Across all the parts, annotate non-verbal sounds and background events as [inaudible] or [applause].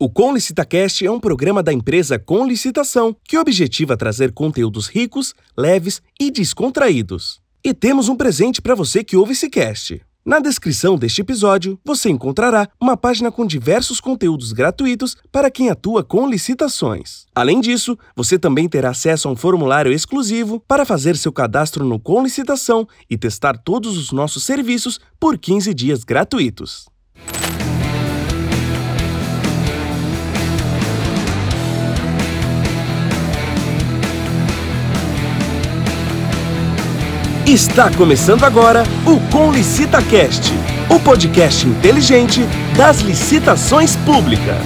O Com Licitacast é um programa da empresa Com Licitação que objetiva trazer conteúdos ricos, leves e descontraídos. E temos um presente para você que ouve esse cast. Na descrição deste episódio, você encontrará uma página com diversos conteúdos gratuitos para quem atua com licitações. Além disso, você também terá acesso a um formulário exclusivo para fazer seu cadastro no Com Licitação e testar todos os nossos serviços por 15 dias gratuitos. Está começando agora o Com Licita Cast, o podcast inteligente das licitações públicas.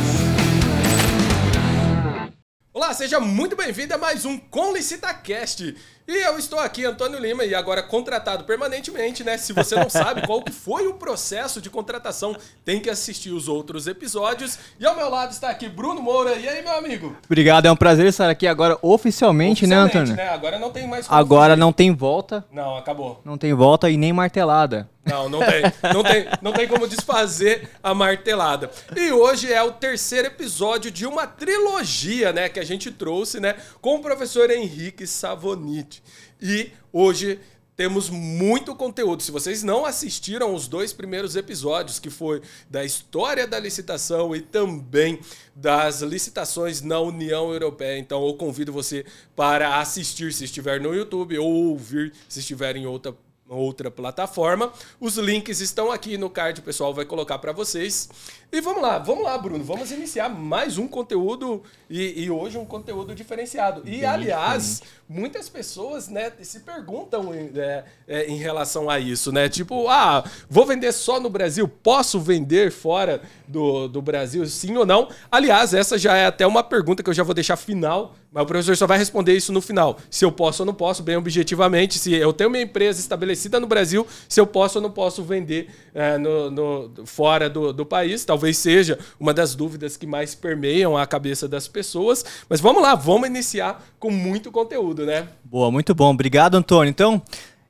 Olá, seja muito bem-vindo a mais um Com LicitaCast. E eu estou aqui, Antônio Lima, e agora contratado permanentemente, né? Se você não [laughs] sabe qual que foi o processo de contratação, tem que assistir os outros episódios. E ao meu lado está aqui Bruno Moura. E aí, meu amigo? Obrigado, é um prazer estar aqui agora oficialmente, né, Antônio? né? Agora não tem mais Agora fugir. não tem volta, Não, acabou. não tem volta e nem martelada. Não, não tem. Não tem, não tem como desfazer a martelada. E hoje é o terceiro episódio de uma trilogia, né, que a gente trouxe, né, com o professor Henrique Savonite. E hoje temos muito conteúdo. Se vocês não assistiram os dois primeiros episódios, que foi da história da licitação e também das licitações na União Europeia, então eu convido você para assistir se estiver no YouTube ou ouvir se estiver em outra outra plataforma. Os links estão aqui no card, o pessoal vai colocar para vocês. E vamos lá, vamos lá, Bruno. Vamos iniciar mais um conteúdo e, e hoje um conteúdo diferenciado. E, aliás, muitas pessoas né, se perguntam em, é, é, em relação a isso, né? Tipo, ah, vou vender só no Brasil? Posso vender fora do, do Brasil, sim ou não? Aliás, essa já é até uma pergunta que eu já vou deixar final, mas o professor só vai responder isso no final. Se eu posso ou não posso, bem objetivamente. Se eu tenho minha empresa estabelecida no Brasil, se eu posso ou não posso vender é, no, no- fora do, do país. Talvez seja uma das dúvidas que mais permeiam a cabeça das pessoas. Mas vamos lá, vamos iniciar com muito conteúdo, né? Boa, muito bom. Obrigado, Antônio. Então,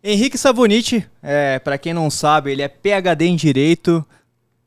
Henrique Savonite, é, para quem não sabe, ele é PhD em Direito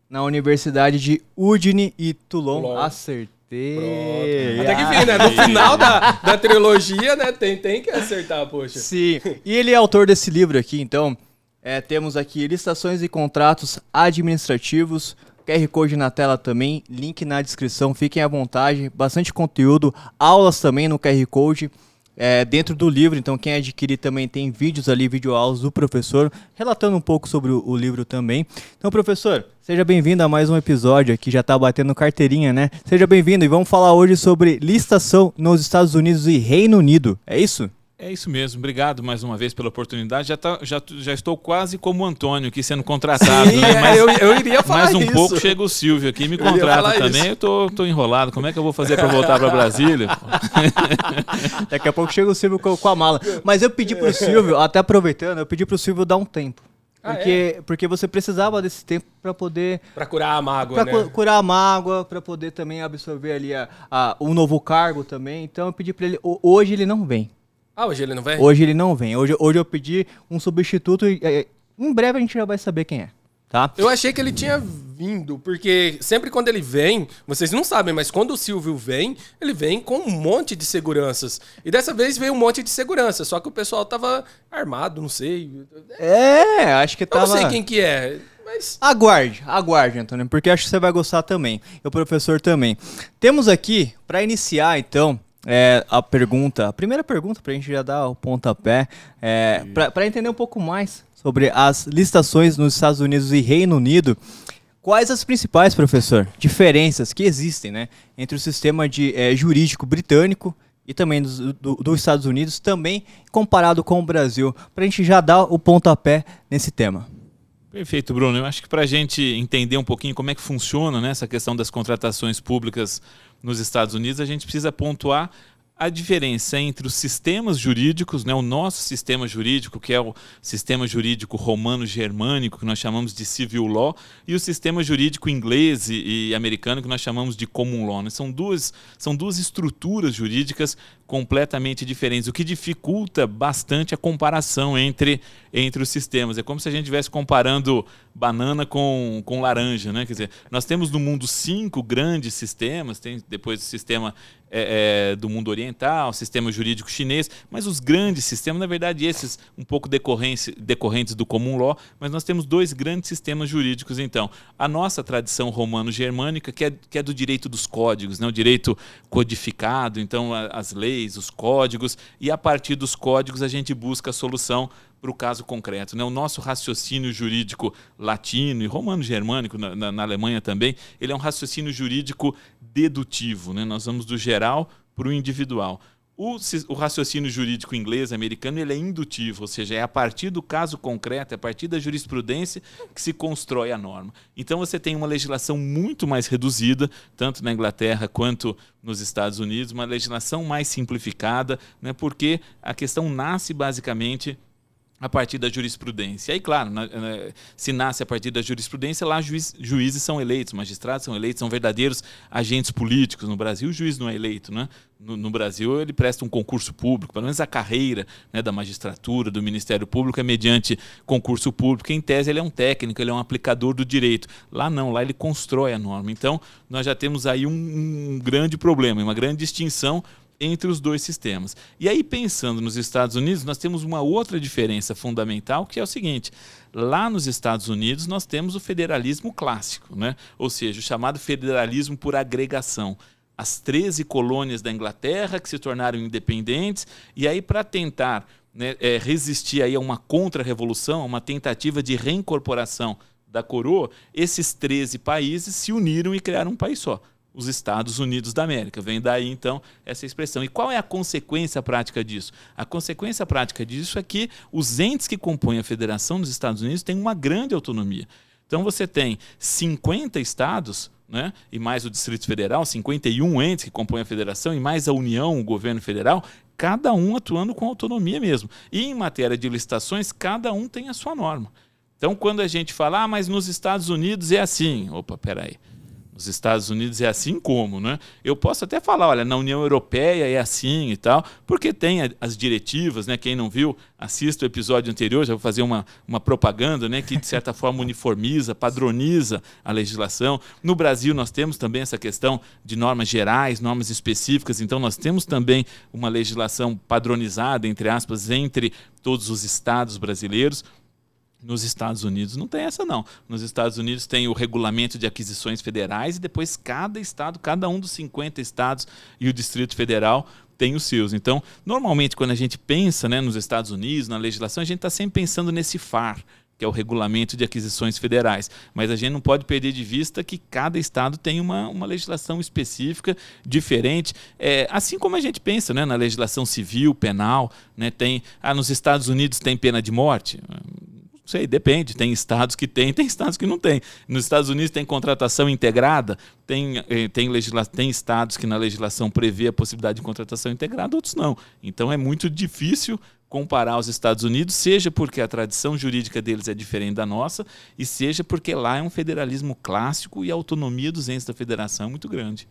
na Universidade de Udine e Toulon. Toulon. Acertei. Até que enfim, né? No final da, da trilogia, né? Tem, tem que acertar, poxa. Sim. E ele é autor desse livro aqui, então. é, temos aqui licitações e contratos administrativos. QR Code na tela também, link na descrição, fiquem à vontade. Bastante conteúdo, aulas também no QR Code. é, dentro do livro, então quem adquirir também tem vídeos ali, videoaulas do professor, relatando um pouco sobre o, o livro também. Então, professor, seja bem-vindo a mais um episódio aqui, já tá batendo carteirinha, né? Seja bem-vindo e vamos falar hoje sobre licitação nos Estados Unidos e Reino Unido, é isso? É isso mesmo, obrigado mais uma vez pela oportunidade. Já, tá- já, já estou quase como o Antônio aqui sendo contratado, Sim, né? é, Mas eu, eu iria falar mais um isso. pouco chega o Silvio aqui e me Eu contrata falar também. isso. Eu tô, tô enrolado. Como é que eu vou fazer para voltar para Brasília? [laughs] Daqui a pouco chega o Silvio com, com a mala. Mas eu pedi pro Silvio, até aproveitando, eu pedi pro Silvio dar um tempo. Ah, Porque, porque você precisava desse tempo para poder Pra curar a mágoa, pra né? cu- curar a mágoa, para poder também absorver ali a, a- um novo cargo também. Então eu pedi para ele. ho- Hoje ele não vem. Ah, hoje ele não vem? Hoje ele não vem. Hoje, hoje eu pedi um substituto e em breve a gente já vai saber quem é. Tá? Eu achei que ele tinha vindo, porque sempre quando ele vem, vocês não sabem, mas quando o Silvio vem, ele vem com um monte de seguranças. E dessa vez veio um monte de segurança, só que o pessoal tava armado, não sei. É, acho que Eu tava. não sei quem que é, mas Aguarde, aguarde, Antônio, porque acho que você vai gostar também. E o professor também. Temos aqui, para iniciar, então, é, a pergunta, a primeira pergunta, para a gente já dar o pontapé, é, para entender um pouco mais sobre as licitações nos Estados Unidos e Reino Unido. Quais as principais, professor, diferenças que existem né, entre o sistema de, é, jurídico britânico e também dos, do- dos Estados Unidos, também comparado com o Brasil, para a gente já dar o pontapé nesse tema? Perfeito, Bruno. Eu acho que para a gente entender um pouquinho como é que funciona né, essa questão das contratações públicas nos Estados Unidos, a gente precisa pontuar a diferença entre os sistemas jurídicos, né, o nosso sistema jurídico, que é o sistema jurídico romano-germânico, que nós chamamos de civil law, e o sistema jurídico inglês e, e americano, que nós chamamos de common law. Né? São, duas, são duas estruturas jurídicas completamente diferentes, o que dificulta bastante a comparação entre, entre os sistemas. É como se a gente estivesse comparando banana com, com laranja. Né? Quer dizer, nós temos no mundo cinco grandes sistemas, tem depois o sistema é, é, do mundo oriental, sistema jurídico chinês, mas os grandes sistemas, na verdade, esses um pouco decorrentes, do common law, mas nós temos dois grandes sistemas jurídicos, então. A nossa tradição romano-germânica, que é, que é do direito dos códigos, né? o direito codificado, então a, as leis, os códigos, e a partir dos códigos a gente busca a solução para o caso concreto. Né? O nosso raciocínio jurídico latino e romano-germânico, na, na, na, Alemanha também, ele é um raciocínio jurídico dedutivo. Né? Nós vamos do geral para o individual. O, raciocínio jurídico inglês, americano, ele é indutivo, ou seja, é a partir do caso concreto, é a partir da jurisprudência que se constrói a norma. Então você tem uma legislação muito mais reduzida, tanto na Inglaterra quanto nos Estados Unidos, uma legislação mais simplificada, né, porque a questão nasce basicamente a partir da jurisprudência. E aí, claro, na, na, se nasce a partir da jurisprudência, lá juiz, juízes são eleitos, magistrados são eleitos, são verdadeiros agentes políticos. No Brasil, o juiz não é eleito, né? No, no Brasil, ele presta um concurso público, pelo menos a carreira né, da magistratura, do Ministério Público é mediante concurso público. Em tese, ele é um técnico, ele é um aplicador do direito. Lá não, lá ele constrói a norma. Então, nós já temos aí um, um grande problema, uma grande distinção entre os dois sistemas. E aí, pensando nos Estados Unidos, nós temos uma outra diferença fundamental, que é o seguinte: lá nos Estados Unidos nós temos o federalismo clássico, né? ou seja, o chamado federalismo por agregação. As 13 colônias da Inglaterra que se tornaram independentes, e aí, para tentar né, é, resistir aí a uma contra-revolução, a uma tentativa de reincorporação da coroa, esses 13 países se uniram e criaram um país só os Estados Unidos da América. Vem daí, então, essa expressão. E qual é a consequência prática disso? A consequência prática disso é que os entes que compõem a federação dos Estados Unidos têm uma grande autonomia. Então, você tem 50 estados, né, e mais o Distrito Federal, 51 entes que compõem a federação, e mais a União, o governo federal, cada um atuando com autonomia mesmo. E em matéria de licitações, cada um tem a sua norma. Então, quando a gente fala, ah, mas nos Estados Unidos é assim. Opa, peraí. aí nos Estados Unidos é assim como, né? Eu posso até falar, olha, na União Europeia é assim e tal, porque tem as diretivas, né? Quem não viu, assista o episódio anterior, já vou fazer uma, uma propaganda, né? Que de certa [laughs] forma uniformiza, padroniza a legislação. No Brasil nós temos também essa questão de normas gerais, normas específicas, então nós temos também uma legislação padronizada, entre aspas, entre todos os estados brasileiros. Nos Estados Unidos não tem essa não. Nos Estados Unidos tem o regulamento de aquisições federais e depois cada estado, cada um dos 50 estados e o Distrito Federal tem os seus. Então, normalmente quando a gente pensa né, nos Estados Unidos, na legislação, a gente está sempre pensando nesse FAR, que é o regulamento de aquisições federais. Mas a gente não pode perder de vista que cada estado tem uma, uma legislação específica, diferente. É, assim como a gente pensa né, na legislação civil, penal, né, tem, ah, nos Estados Unidos tem pena de morte sei, depende. Tem estados que tem, [laughs] tem estados que não tem. Nos Estados Unidos tem contratação integrada, tem, eh, tem, legisla tem estados que na legislação prevê a possibilidade de contratação integrada, outros não. Então é muito difícil comparar os Estados Unidos, seja porque a tradição jurídica deles é diferente da nossa, e seja porque lá é um federalismo clássico e a autonomia dos entes da federação é muito grande.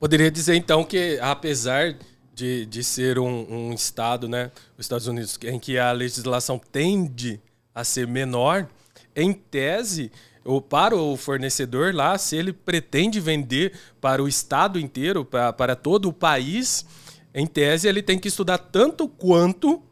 Poderia dizer então que, apesar de, de ser um, um estado, né, os Estados Unidos, em que a legislação tende a ser menor, em tese, ou para o fornecedor lá, se ele pretende vender para o estado inteiro, para, para todo o país, em tese ele tem que estudar tanto quanto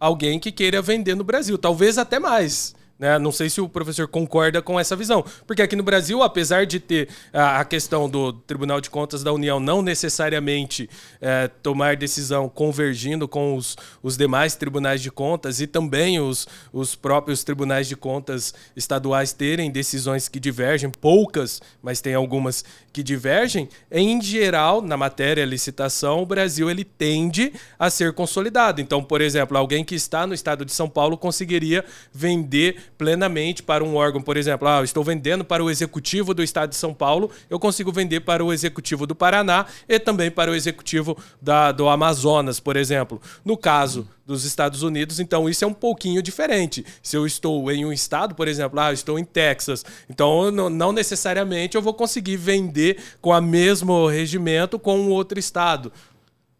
alguém que queira vender no Brasil, talvez até mais. Né? Não sei se o professor concorda com essa visão. Porque aqui no Brasil, apesar de ter a, questão do Tribunal de Contas da União não necessariamente é, tomar decisão convergindo com os, os demais tribunais de contas e também os, os próprios tribunais de contas estaduais terem decisões que divergem, poucas, mas tem algumas que divergem, em geral, na matéria licitação, o Brasil ele tende a ser consolidado. Então, por exemplo, alguém que está no estado de São Paulo conseguiria vender plenamente para um órgão, por exemplo, ah, estou vendendo para o executivo do estado de São Paulo, eu consigo vender para o executivo do Paraná e também para o executivo da, do Amazonas, por exemplo. No caso dos Estados Unidos, então isso é um pouquinho diferente. Se eu estou em um estado, por exemplo, ah, eu estou em Texas, então não, não necessariamente eu vou conseguir vender com o mesmo regimento com um outro estado.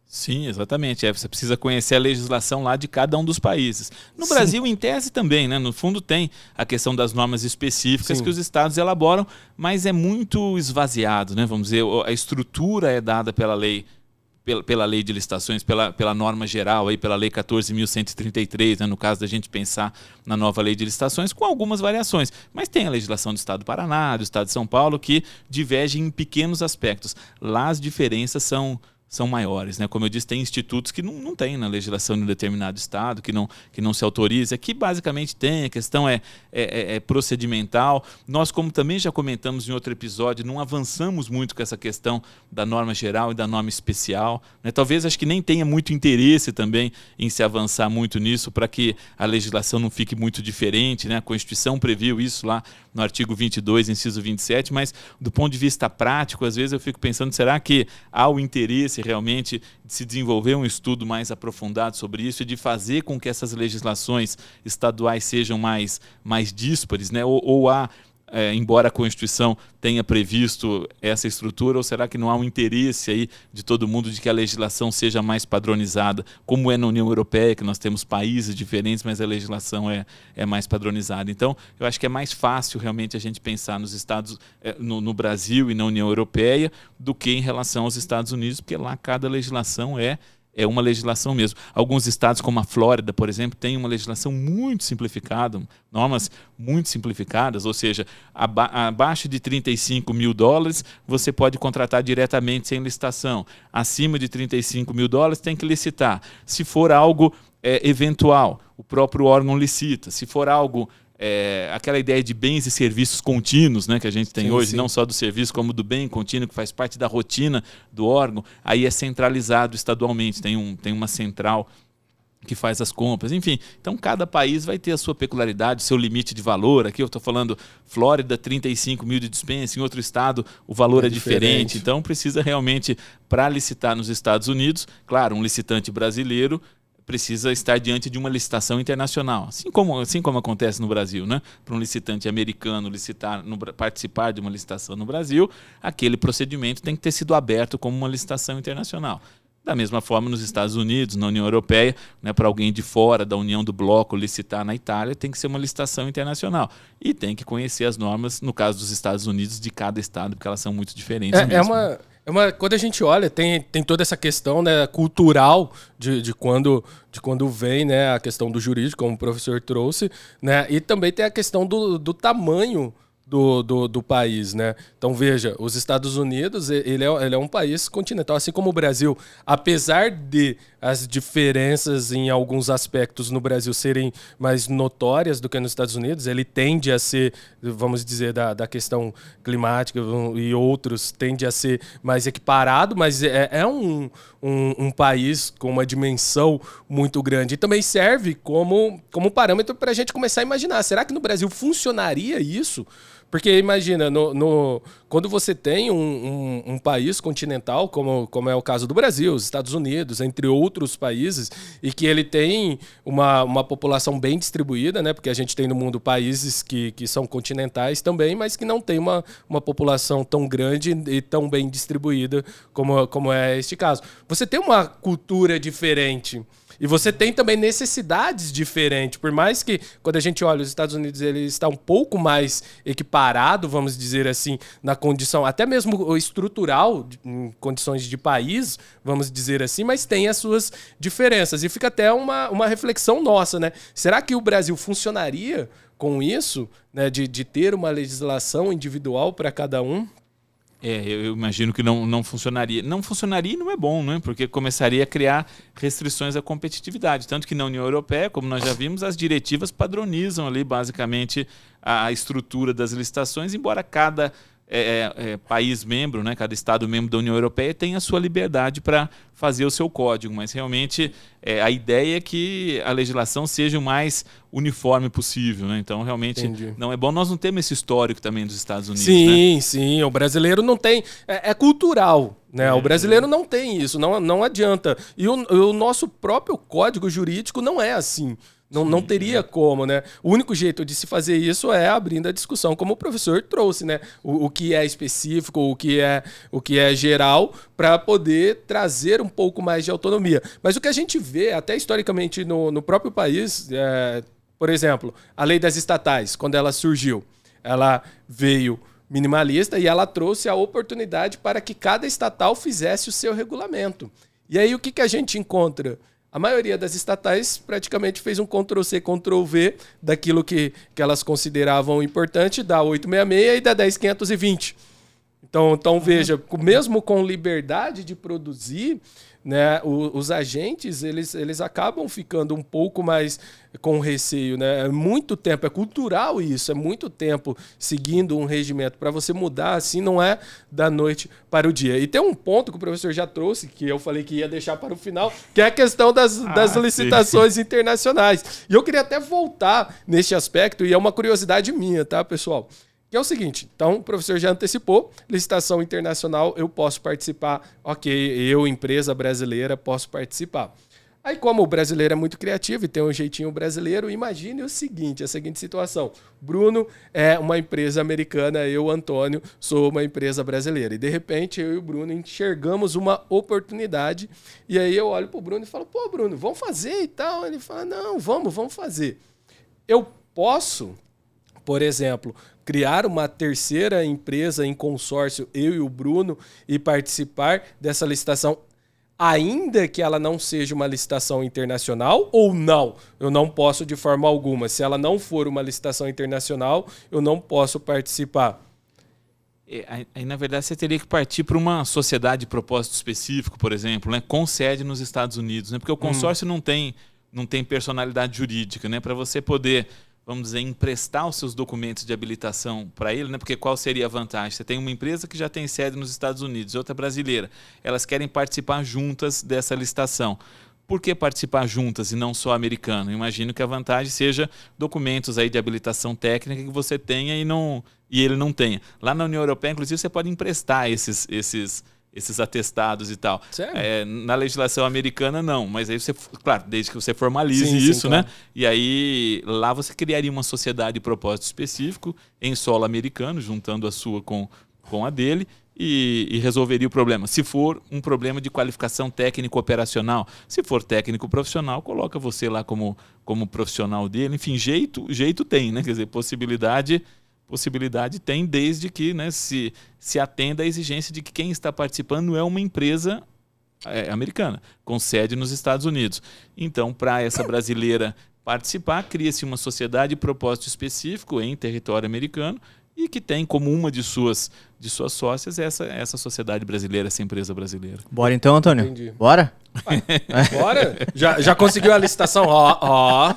Sim, exatamente. É, você precisa conhecer a legislação lá de cada um dos países. No Sim. Brasil, em tese também, né? No fundo tem a questão das normas específicas Sim. que os estados elaboram, mas é muito esvaziado, né? Vamos dizer, a estrutura é dada pela lei pela, pela lei de licitações, pela, pela norma geral, aí, pela lei 14.133, né, no caso da gente pensar na nova lei de licitações, com algumas variações. Mas tem a legislação do Estado do Paraná, do Estado de São Paulo, que divergem em pequenos aspectos. Lá as diferenças são são maiores. Né? Como eu disse, tem institutos que não, não tem na legislação de um determinado estado, que não, que não se autoriza. Aqui basicamente tem, a questão é, é, é, é, procedimental. Nós, como também já comentamos em outro episódio, não avançamos muito com essa questão da norma geral e da norma especial. Né? Talvez acho que nem tenha muito interesse também em se avançar muito nisso para que a legislação não fique muito diferente. Né? A Constituição previu isso lá no artigo 22, inciso 27, mas do ponto de vista prático, às vezes eu fico pensando, será que há o interesse realmente de se desenvolver um estudo mais aprofundado sobre isso e de fazer com que essas legislações estaduais sejam mais, mais díspares, né? ou, ou há é, embora a Constituição tenha previsto essa estrutura, ou será que não há um interesse aí de todo mundo de que a legislação seja mais padronizada, como é na União Europeia, que nós temos países diferentes, mas a legislação é, é mais padronizada. Então, eu acho que é mais fácil realmente a gente pensar nos Estados, é, no, no Brasil e na União Europeia do que em relação aos Estados Unidos, porque lá cada legislação é é uma legislação mesmo. Alguns estados, como a Flórida, por exemplo, têm uma legislação muito simplificada, normas muito simplificadas, ou seja, aba abaixo de 35 mil dólares você pode contratar diretamente sem licitação. Acima de 35 mil dólares tem que licitar. Se for algo é, eventual, o próprio órgão licita. Se for algo é, aquela ideia de bens e serviços contínuos né, que a gente tem sim, hoje, sim. não só do serviço, como do bem contínuo, que faz parte da rotina do órgão, aí é centralizado estadualmente, tem, um, tem uma central que faz as compras, enfim. Então, cada país vai ter a sua peculiaridade, seu limite de valor. Aqui eu estou falando Flórida, 35 mil de dispensa, em outro estado o valor é, é diferente. diferente. Então, precisa realmente, para licitar nos Estados Unidos, claro, um licitante brasileiro precisa estar diante de uma licitação internacional, assim como, assim como acontece no Brasil, né? Para um licitante americano licitar, no, participar de uma licitação no Brasil, aquele procedimento tem que ter sido aberto como uma licitação internacional. Da mesma forma, nos Estados Unidos, na União Europeia, né, para alguém de fora da União do Bloco licitar na Itália, tem que ser uma licitação internacional. E tem que conhecer as normas, no caso dos Estados Unidos, de cada estado, porque elas são muito diferentes. É, é uma, é uma, quando a gente olha, tem, tem toda essa questão né, cultural de, de, quando, de quando vem né, a questão do jurídico, como o professor trouxe, né, e também tem a questão do, do tamanho do, do, do, país, né? Então veja, os Estados Unidos ele é, ele é um país continental, assim como o Brasil, apesar de as diferenças em alguns aspectos no Brasil serem mais notórias do que nos Estados Unidos, ele tende a ser, vamos dizer, da, da questão climática e outros tende a ser mais equiparado, mas é, é um, um, um, país com uma dimensão muito grande e também serve como, como parâmetro para a gente começar a imaginar, será que no Brasil funcionaria isso? Porque imagina, no, no quando você tem um, um, um, país continental, como, como é o caso do Brasil, os Estados Unidos, entre outros países, e que ele tem uma, uma população bem distribuída, né? Porque a gente tem no mundo países que, que são continentais também, mas que não tem uma, uma população tão grande e tão bem distribuída como, como é este caso. Você tem uma cultura diferente. E você tem também necessidades diferentes. Por mais que, quando a gente olha os Estados Unidos, ele está um pouco mais equiparado, vamos dizer assim, na condição, até mesmo estrutural, em condições de país, vamos dizer assim, mas tem as suas diferenças. E fica até uma, uma reflexão nossa, né? Será que o Brasil funcionaria com isso, né? De, de ter uma legislação individual para cada um? É, eu imagino que não, não funcionaria. Não funcionaria e não é bom, né? porque começaria a criar restrições à competitividade. Tanto que na União Europeia, como nós já vimos, as diretivas padronizam ali basicamente a estrutura das licitações, embora cada é, é, é, país membro, né, cada estado membro da União Europeia tem a sua liberdade para fazer o seu código, mas realmente é, a ideia é que a legislação seja o mais uniforme possível. Né? Então, realmente, Entendi. não é bom. Nós não temos esse histórico também dos Estados Unidos. Sim, né? sim. O brasileiro não tem. É, é cultural. Né? É, o brasileiro não tem isso, não, não adianta. E o, o nosso próprio código jurídico não é assim. Não, não teria é. como, né? O único jeito de se fazer isso é abrindo a discussão, como o professor trouxe, né? O, o que é específico, o que é, o que é geral, para poder trazer um pouco mais de autonomia. Mas o que a gente vê, até historicamente no, no próprio país, é, por exemplo, a lei das estatais, quando ela surgiu, ela veio minimalista e ela trouxe a oportunidade para que cada estatal fizesse o seu regulamento. E aí o que, que a gente encontra? A maioria das estatais praticamente fez um Ctrl-C, Ctrl-V daquilo que, que elas consideravam importante, da 866 e da 10520. Então, então veja, mesmo com liberdade de produzir, né, os, agentes eles, eles acabam ficando um pouco mais com receio, né? É muito tempo, é cultural isso, é muito tempo seguindo um regimento. Para você mudar assim, não é da noite para o dia. E tem um ponto que o professor já trouxe, que eu falei que ia deixar para o final, que é a questão das, ah, das licitações sim. internacionais. E eu queria até voltar neste aspecto, e é uma curiosidade minha, tá, pessoal? Que é o seguinte, então o professor já antecipou, licitação internacional, eu posso participar, ok, eu, empresa brasileira, posso participar. Aí, como o brasileiro é muito criativo e tem um jeitinho brasileiro, imagine o seguinte: a seguinte situação. Bruno é uma empresa americana, eu, Antônio, sou uma empresa brasileira. E de repente eu e o Bruno enxergamos uma oportunidade. E aí eu olho para o Bruno e falo: pô, Bruno, vamos fazer e tal. Ele fala: não, vamos, vamos fazer. Eu posso, por exemplo, criar uma terceira empresa em consórcio, eu e o Bruno, e participar dessa licitação, ainda que ela não seja uma licitação internacional ou não? Eu não posso de forma alguma. Se ela não for uma licitação internacional, eu não posso participar. É, aí, na verdade, você teria que partir para uma sociedade de propósito específico, por exemplo, né, com sede nos Estados Unidos, né, porque o hum. consórcio hum. não, tem, não tem personalidade jurídica. Né, para você poder vamos dizer, emprestar os seus documentos de habilitação para ele, né? porque qual seria a vantagem? Você tem uma empresa que já tem sede nos Estados Unidos, outra brasileira. Elas querem participar juntas dessa licitação. Por que participar juntas e não só americano? Imagino que a vantagem seja documentos aí de habilitação técnica que você tenha e, não, e ele não tenha. Lá na União Europeia, inclusive, você pode emprestar esses, esses esses atestados e tal. É, na legislação americana, não. Mas aí você, claro, desde que você formalize sim, isso, sim, né? Claro. E aí lá você criaria uma sociedade de propósito específico em solo americano, juntando a sua com, com a dele. E, e, resolveria o problema. Se for um problema de qualificação técnico-operacional, se for técnico profissional, coloca você lá como, como profissional dele. Enfim, jeito, jeito tem, né? Quer dizer, possibilidade possibilidade tem desde que né, se, se atenda à exigência de que quem está participando é uma empresa é, americana, com sede nos Estados Unidos. Então, para essa brasileira participar, cria-se uma sociedade de propósito específico em território americano e que tem como uma de suas, de suas sócias essa, essa sociedade brasileira, essa empresa brasileira. Bora então, Antônio? Entendi. Bora? bora? [laughs] Já, já conseguiu a licitação? Ó, ó.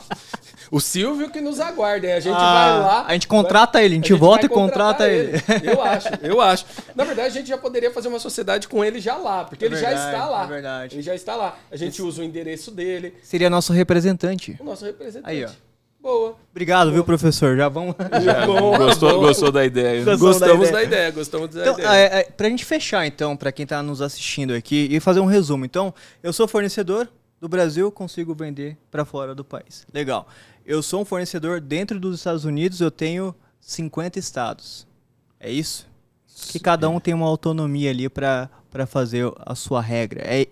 O Silvio que nos aguarda, A gente ah, vai lá. A gente contrata vai, ele, a gente, a gente volta e contrata ele. ele. Eu acho, eu acho. Na verdade, a gente já poderia fazer uma sociedade com ele já lá, porque é ele verdade, já está lá. É verdade. Ele já está lá. A gente Esse... usa o endereço dele. Seria nosso representante. O nosso representante. Aí, ó. Boa. Obrigado, Boa. viu, professor? Já vamos. [laughs] Já, gostou, gostou da ideia. Gostamos da ideia. da ideia. Gostamos da então, ideia. É, é, pra gente fechar, então, para quem está nos assistindo aqui e fazer um resumo. Então, eu sou fornecedor do Brasil, consigo vender para fora do país. Legal eu sou um fornecedor dentro dos Estados Unidos, eu tenho 50 estados. É isso? Que cada um tem uma autonomia ali para fazer a sua regra. É,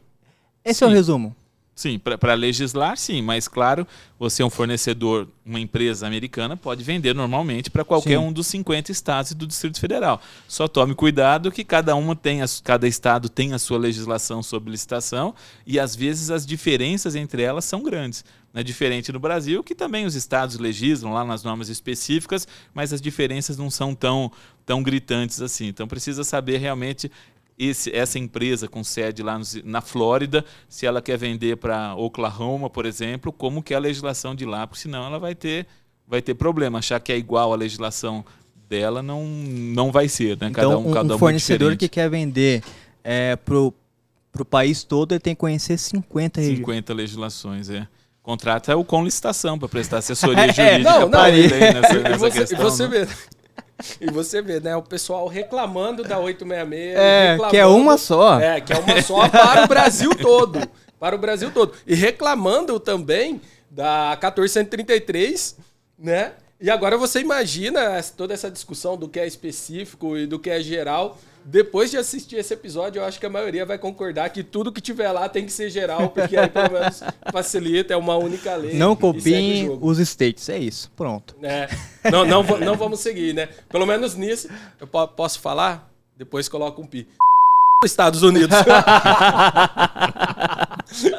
esse Sim. é o resumo. Sim, para legislar, sim, mas claro, você é um fornecedor, uma empresa americana, pode vender normalmente para qualquer sim. um dos 50 estados do Distrito Federal. Só tome cuidado que cada uma tem a, cada estado tem a sua legislação sobre licitação e às vezes as diferenças entre elas são grandes. É diferente no Brasil, que também os estados legislam lá nas normas específicas, mas as diferenças não são tão, tão gritantes assim. Então precisa saber realmente esse, essa empresa com sede lá no, na Flórida, se ela quer vender para Oklahoma, por exemplo, como que é a legislação de lá, porque senão ela vai ter, vai ter problema, achar que é igual a legislação dela não, não vai ser, né? Então, cada um, um, cada um um é fornecedor que quer vender é, pro, pro país todo, ele tem que conhecer 50 regiões. 50 legislações, é. Contrata o com licitação para prestar assessoria [laughs] jurídica não, não, para ele aí [laughs] nessa, E nessa você, questão. você né? E você vê, né? O pessoal reclamando da 866. É, que é uma só. É, que é uma só para o Brasil todo. Para o Brasil todo. E reclamando também da 1433, né? E agora você imagina toda essa discussão do que é específico e do que é geral. Depois de assistir esse episódio, eu acho que a maioria vai concordar que tudo que tiver lá tem que ser geral, porque aí pelo menos [laughs] facilita, é uma única lei. Não copiem os states, é isso. Pronto. É. Não, não, não vamos [laughs] seguir, né? Pelo menos nisso. Eu po- posso falar? Depois coloca um pi. [laughs] Estados Unidos.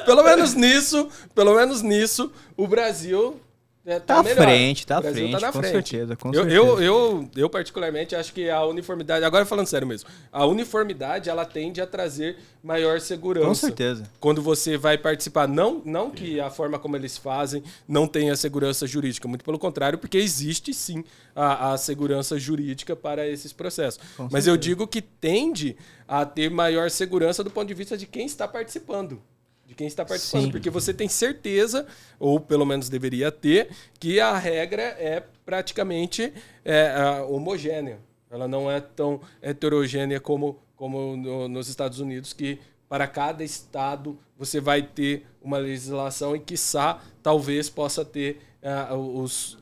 pelo menos nisso, pelo menos nisso, o Brasil é, tá, Tá à frente, tá à Brasil frente, tá na com frente. certeza, com eu, certeza. Eu, eu, eu, particularmente, acho que a uniformidade. Agora falando sério mesmo, a uniformidade ela tende a trazer maior segurança Com certeza. quando você vai participar. Não, não que a forma como eles fazem não tenha segurança jurídica, muito pelo contrário, porque existe sim a, a segurança jurídica para esses processos. Mas eu digo que tende a ter maior segurança do ponto de vista de quem está participando. De quem está participando. Sim. Porque você tem certeza, ou pelo menos deveria ter, que a regra é praticamente é, homogênea. Ela não é tão heterogênea como, como no- nos Estados Unidos, que para cada estado você vai ter uma legislação e, quiçá, talvez possa ter ah, os,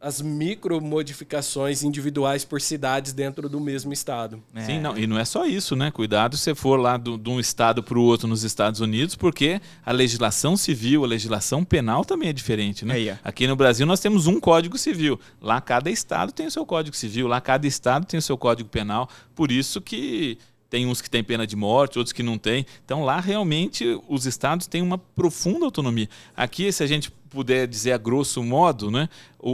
as micro modificações individuais por cidades dentro do mesmo estado. Sim, não, e não é só isso, né? Cuidado se você for lá do- de um estado para o outro nos Estados Unidos, porque a legislação civil, a legislação penal também é diferente, né? Aí, ó. Aqui no Brasil nós temos um código civil. Lá cada estado tem o seu código civil, lá cada estado tem o seu código penal. Por isso que tem uns que têm pena de morte, outros que não têm. Então lá realmente os estados têm uma profunda autonomia. Aqui, se a gente puder dizer a grosso modo, né, o,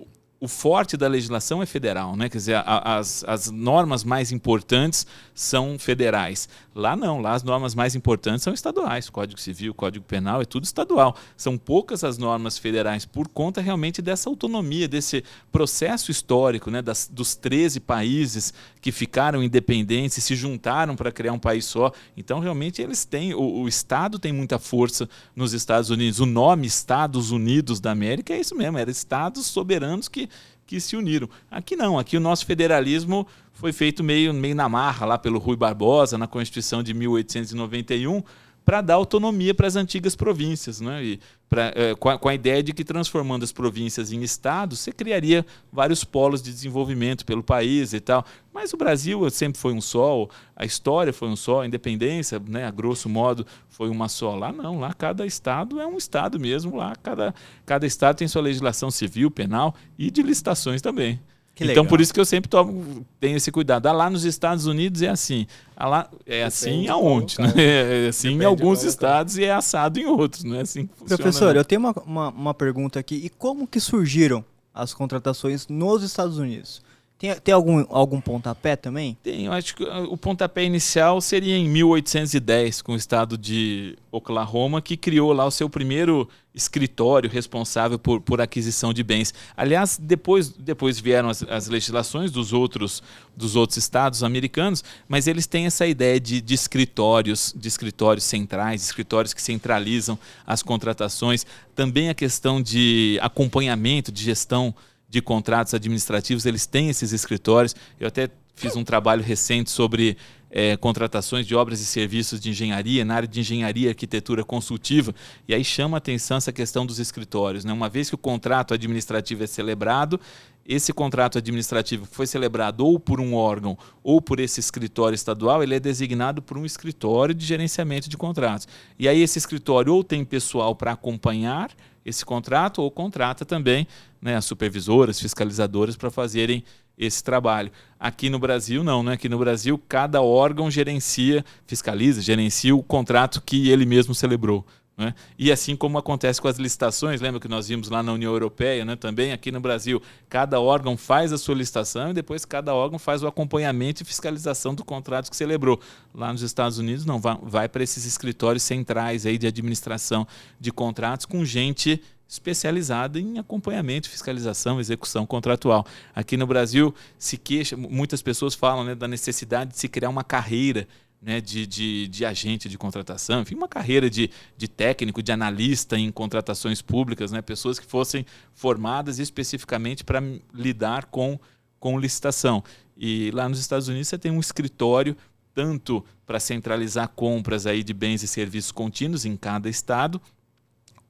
o, o forte da legislação é federal, né? Quer dizer, a- as, as normas mais importantes são federais. Lá não, lá as normas mais importantes são estaduais. Código Civil, Código Penal, é tudo estadual. São poucas as normas federais por conta realmente dessa autonomia, desse processo histórico, né? Das, dos 13 países que ficaram independentes se juntaram para criar um país só. Então, realmente, eles têm. O, o Estado tem muita força nos Estados Unidos. O nome Estados Unidos da América é isso mesmo, eram Estados soberanos que, que se uniram. Aqui não, aqui o nosso federalismo foi feito meio, meio na marra lá pelo Rui Barbosa, na Constituição de 1891, para dar autonomia para as antigas províncias, né? E pra, eh, com, a, com a ideia de que transformando as províncias em estados, você criaria vários polos de desenvolvimento pelo país e tal. Mas o Brasil sempre foi um só, a história foi um só, a independência, né, a grosso modo, foi uma só. Lá não, lá cada estado é um estado mesmo, lá cada, cada estado tem sua legislação civil, penal e de licitações também. Que então, legal. por isso que eu sempre tomo, tenho esse cuidado. Ah, lá nos Estados Unidos é assim. Ah, lá é assim de aonde? Né? É assim Depende em alguns estados e é assado em outros. Não é assim que funciona. Professor, não. eu tenho uma, uma, uma pergunta aqui. E como que surgiram as contratações nos Estados Unidos? Tem, tem algum, algum pontapé também? Tem, eu acho que ah, o pontapé inicial seria em 1810, com o estado de Oklahoma, que criou lá o seu primeiro escritório responsável por, por aquisição de bens. Aliás, depois, depois vieram as, as legislações dos outros, dos outros estados americanos, mas eles têm essa ideia de, de escritórios, de escritórios centrais, escritórios que centralizam as contratações. Também a questão de acompanhamento, de gestão de contratos administrativos, eles têm esses escritórios. Eu até fiz um trabalho recente sobre eh, contratações de obras e serviços de engenharia, na área de engenharia e arquitetura consultiva, e aí chama atenção essa questão dos escritórios. Né? Uma vez que o contrato administrativo é celebrado, esse contrato administrativo foi celebrado ou por um órgão ou por esse escritório estadual, ele é designado por um escritório de gerenciamento de contratos. E aí esse escritório ou tem pessoal para acompanhar esse contrato ou contrata também né, as supervisoras, fiscalizadoras para fazerem esse trabalho. Aqui no Brasil, não, né? Aqui no Brasil, cada órgão gerencia, fiscaliza, gerencia o contrato que ele mesmo celebrou. Né? E assim como acontece com as licitações, lembra que nós vimos lá na União Europeia, né? também aqui no Brasil, cada órgão faz a sua licitação e depois cada órgão faz o acompanhamento e fiscalização do contrato que celebrou. Lá nos Estados Unidos, não, vai, vai para esses escritórios centrais aí de administração de contratos com gente especializada em acompanhamento, fiscalização, execução contratual. Aqui no Brasil se queixa, muitas pessoas falam né, da necessidade de se criar uma carreira né, de, de, de, agente de contratação, enfim, uma carreira de, de técnico, de analista em contratações públicas, né, pessoas que fossem formadas especificamente para lidar com, com licitação. E lá nos Estados Unidos você tem um escritório tanto para centralizar compras aí de bens e serviços contínuos em cada estado,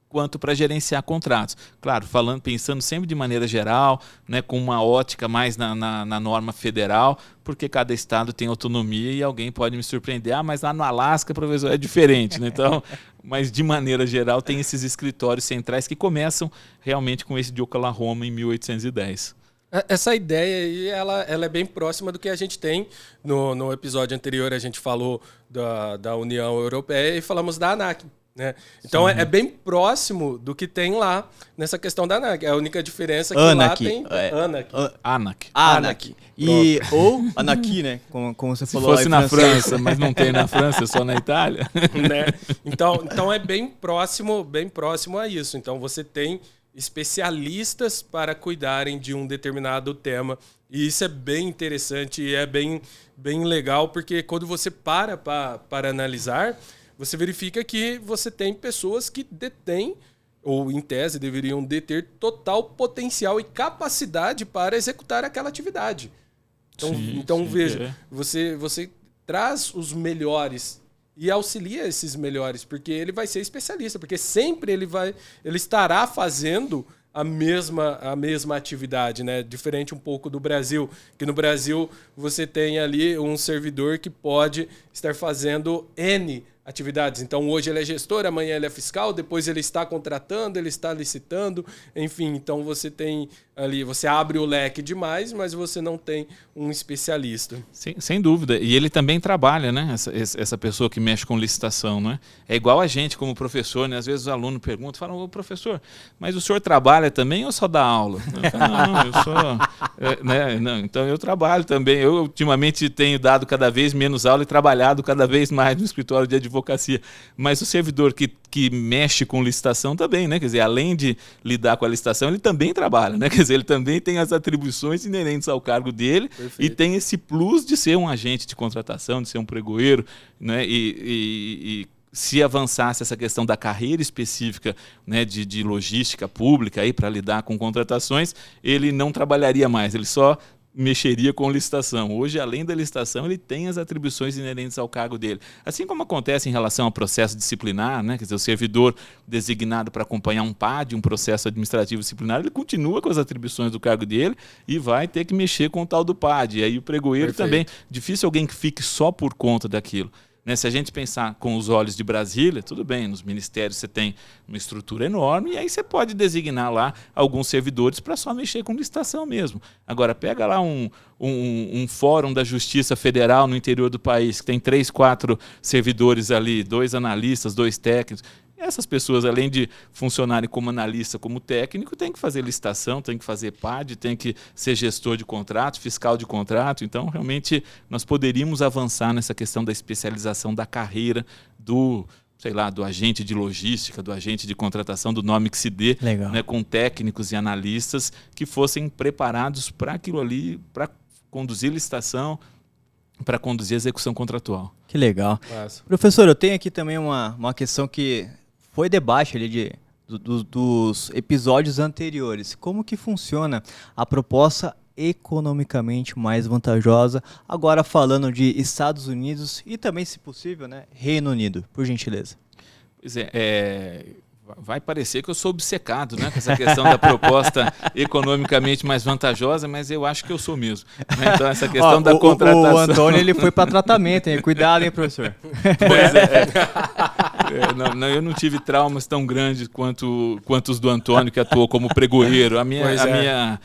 quanto para gerenciar contratos. Claro, falando, pensando sempre de maneira geral, né, com uma ótica mais na, na, na, norma federal, porque cada estado tem autonomia e alguém pode me surpreender. Ah, mas lá no Alasca, professor, é diferente. Né? Então, [laughs] mas de maneira geral, tem esses escritórios centrais que começam realmente com esse de Oklahoma em 1810. É, essa ideia aí, ela, ela é bem próxima do que a gente tem. No, no episódio anterior, a gente falou da, da União Europeia e falamos da ANAC. Né? Então é, é, bem próximo do que tem lá nessa questão da ANAC. É a única diferença que Anac. lá tem é, ANAC. ANAC. ANAC. E, ou ANAC, né? Como, como você Se falou fosse na França, mas não tem na França, é só na Itália. [laughs] né? então, então é bem próximo, bem próximo a isso. Então você tem especialistas para cuidarem de um determinado tema. E isso é bem interessante e é bem, bem legal, porque quando você para para analisar, você verifica que você tem pessoas que detêm, ou em tese deveriam deter, total potencial e capacidade para executar aquela atividade. Então, sim, então sim, veja, é. você, você traz os melhores e auxilia esses melhores, porque ele vai ser especialista, porque sempre ele vai, ele estará fazendo a mesma, a mesma atividade, né? Diferente um pouco do Brasil, que no Brasil você tem ali um servidor que pode estar fazendo N atividades. Então hoje ele é gestor, amanhã ele é fiscal, depois ele está contratando, ele está licitando, enfim, então você tem ali, você abre o leque demais, mas você não tem um especialista. Sem, sem dúvida. E ele também trabalha, né? Essa, essa pessoa que mexe com licitação, não é? Igual a gente como professor, né? Às vezes o aluno pergunta, fala, ô professor, mas o senhor trabalha também ou só dá aula? Eu falo, não, eu sou. É, né? não, então eu trabalho também. Eu ultimamente tenho dado cada vez menos aula e trabalhado cada vez mais no escritório de advocacia. Mas o servidor que, que mexe com licitação também, né? Quer dizer, além de lidar com a licitação, ele também trabalha, né? [laughs] Quer dizer, ele também tem as atribuições inerentes ao cargo dele Perfeito. e tem esse plus de ser um agente de contratação, de ser um pregoeiro, né? E, e, e se avançasse essa questão da carreira específica né, de, de logística pública para lidar com contratações, ele não trabalharia mais, ele só mexeria com licitação. Hoje, além da licitação, ele tem as atribuições inerentes ao cargo dele. Assim como acontece em relação ao processo disciplinar, né? quer dizer, o servidor designado para acompanhar um PAD, um processo administrativo disciplinar, ele continua com as atribuições do cargo dele e vai ter que mexer com o tal do PAD. E aí o pregoeiro Perfeito. também. Difícil alguém que fique só por conta daquilo. Né? Se a gente pensar com os olhos de Brasília, tudo bem, nos ministérios você tem uma estrutura enorme e aí você pode designar lá alguns servidores para só mexer com licitação mesmo. Agora, pega lá um, um, um, fórum da Justiça Federal no interior do país, que tem três, quatro servidores ali, dois analistas, dois técnicos. Essas pessoas, além de funcionarem como analista, como técnico, têm que fazer licitação, têm que fazer PAD, têm que ser gestor de contrato, fiscal de contrato. Então, realmente, nós poderíamos avançar nessa questão da especialização da carreira do sei lá, do agente de logística, do agente de contratação, do nome que se dê, né, com técnicos e analistas que fossem preparados para aquilo ali, para conduzir licitação, para conduzir execução contratual. Que legal. Nossa. Professor, eu tenho aqui também uma, uma questão que foi debate ali de, do, dos episódios anteriores. Como que funciona a proposta economicamente mais vantajosa, agora falando de Estados Unidos e também, se possível, né, Reino Unido, por gentileza. Pois é, é vai parecer que eu sou obcecado né, com essa questão da proposta [laughs] economicamente mais vantajosa, mas eu acho que eu sou mesmo. Né? Então, essa questão Ó, da o, contratação. O Antônio ele foi para tratamento, hein? cuidado, hein, professor? Pois é. [laughs] é não, não, eu não tive traumas tão grandes quanto, quanto os do Antônio, que atuou como pregoeiro. A minha. a é. minha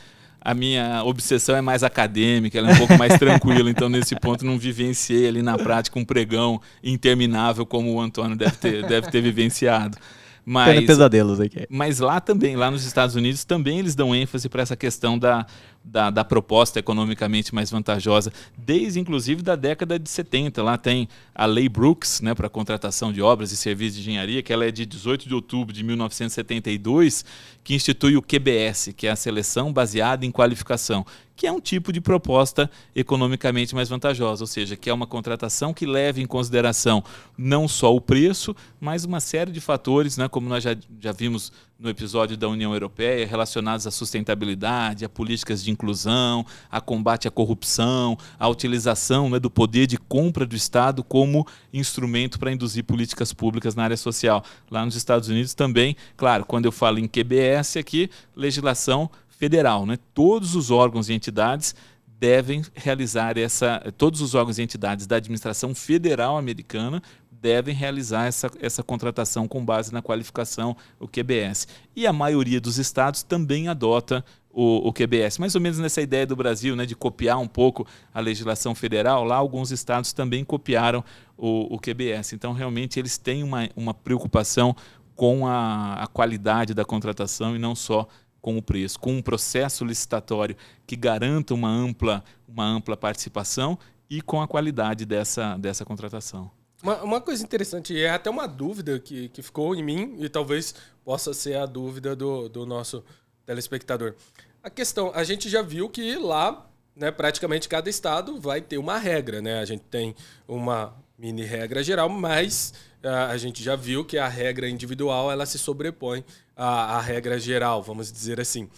a minha obsessão é mais acadêmica, ela é um pouco mais tranquila, então nesse ponto não vivenciei ali na prática um pregão interminável como o Antônio deve ter, deve ter vivenciado. Mas, pesadelos aqui. Mas lá também, lá nos Estados Unidos, também eles dão ênfase para essa questão da, da, da proposta economicamente mais vantajosa, desde inclusive da década de 70. Lá tem a Lei Brooks, né, para contratação de obras e serviços de engenharia, que ela é de 18 de outubro de 1972, que institui o QBS, que é a seleção baseada em qualificação, que é um tipo de proposta economicamente mais vantajosa, ou seja, que é uma contratação que leve em consideração não só o preço, mas uma série de fatores, né, como nós já, já vimos no episódio da União Europeia, relacionados à sustentabilidade, a políticas de inclusão, a combate à corrupção, a utilização né, do poder de compra do Estado como instrumento para induzir políticas públicas na área social. Lá nos Estados Unidos também, claro, quando eu falo em QBS aqui, legislação federal, né? Todos os órgãos e entidades devem realizar essa, todos os órgãos e entidades da administração federal americana devem realizar essa, essa contratação com base na qualificação, o QBS. E a maioria dos estados também adota o, o, QBS. Mais ou menos nessa ideia do Brasil, né, de copiar um pouco a legislação federal, lá alguns estados também copiaram o, o QBS. Então, realmente, eles têm uma, uma preocupação com a, a qualidade da contratação e não só com o preço, com um processo licitatório que garanta uma ampla, uma ampla participação e com a qualidade dessa, dessa contratação. Uma, uma coisa interessante, é até uma dúvida que, que ficou em mim e talvez possa ser a dúvida do, do nosso telespectador. A questão, a gente já viu que lá, né, praticamente cada estado vai ter uma regra, né? A gente tem uma mini regra geral, mas uh, a gente já viu que a regra individual ela se sobrepõe à, à regra geral, vamos dizer assim.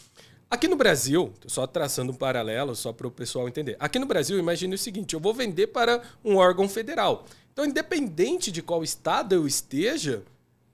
Aqui no Brasil, só traçando um paralelo, só para o pessoal entender. Aqui no Brasil, imagine o seguinte: eu vou vender para um órgão federal. Então, independente de qual estado eu esteja,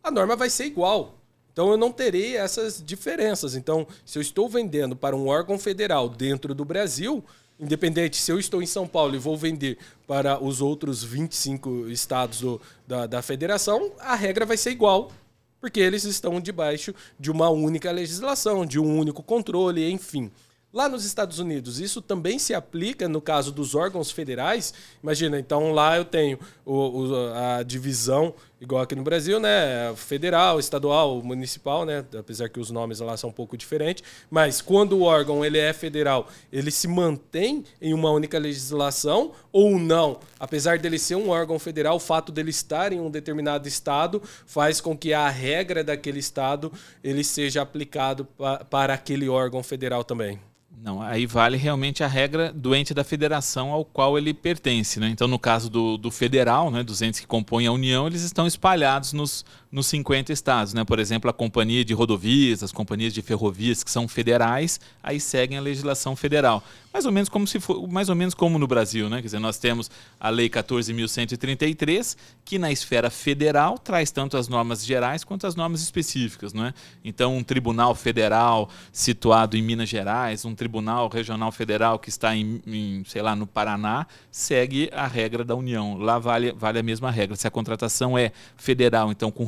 a norma vai ser igual. Então, eu não terei essas diferenças. Então, se eu estou vendendo para um órgão federal dentro do Brasil, independente se eu estou em São Paulo e vou vender para os outros 25 estados do, da, da federação, a regra vai ser igual, porque eles estão debaixo de uma única legislação, de um único controle, enfim. Lá nos Estados Unidos, isso também se aplica no caso dos órgãos federais. Imagina, então lá eu tenho o, o, a divisão, igual aqui no Brasil, né? Federal, estadual, municipal, né? Apesar que os nomes lá são um pouco diferentes. Mas quando o órgão ele é federal, ele se mantém em uma única legislação ou não? Apesar dele ser um órgão federal, o fato dele estar em um determinado estado faz com que a regra daquele estado ele seja aplicado pa, para aquele órgão federal também. Não, aí vale realmente a regra do ente da federação ao qual ele pertence. Né? Então, no caso do, do federal, né, dos entes que compõem a União, eles estão espalhados nos, nos 50 estados. Né? Por exemplo, a companhia de rodovias, as companhias de ferrovias que são federais, aí seguem a legislação federal. Mais ou menos como se for, mais ou menos como no Brasil, né? Quer dizer, nós temos a lei 14.133, que na esfera federal traz tanto as normas gerais quanto as normas específicas, não é? Então, um tribunal federal situado em Minas Gerais, um tribunal regional federal que está em, em sei lá, no Paraná, segue a regra da União. Lá vale, vale a mesma regra. Se a contratação é federal, então com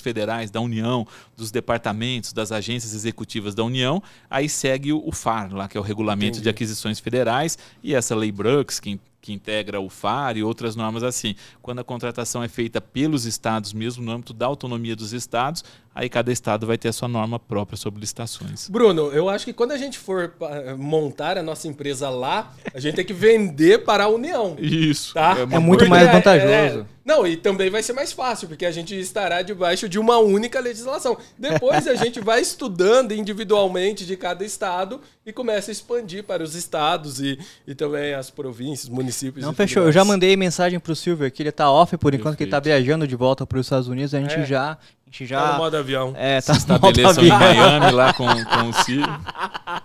federais da União, dos departamentos, das agências executivas da União, aí segue o FAR, lá, que é o Regulamento Entendi. de Aquisições Federais, e essa lei Brooks, que que integra o FAR e outras normas assim. Quando a contratação é feita pelos estados mesmo, no âmbito da autonomia dos estados, aí cada estado vai ter a sua norma própria sobre licitações. Bruno, eu acho que quando a gente for montar a nossa empresa lá, a gente tem que vender para a União. Isso. Tá? É, é muito mais é, vantajoso. É, não, e também vai ser mais fácil, porque a gente estará debaixo de uma única legislação. Depois a gente vai estudando individualmente de cada estado e começa a expandir para os estados e, e também as províncias, municípios. Não, fechou. Eu já mandei mensagem para o Silvio que ele está off por enquanto, Perfeito. que ele está viajando de volta para os Estados Unidos. A gente é. já gente já. Tá no modo avião. É, tá Se estabeleçam em Miami lá com, com o Ciro.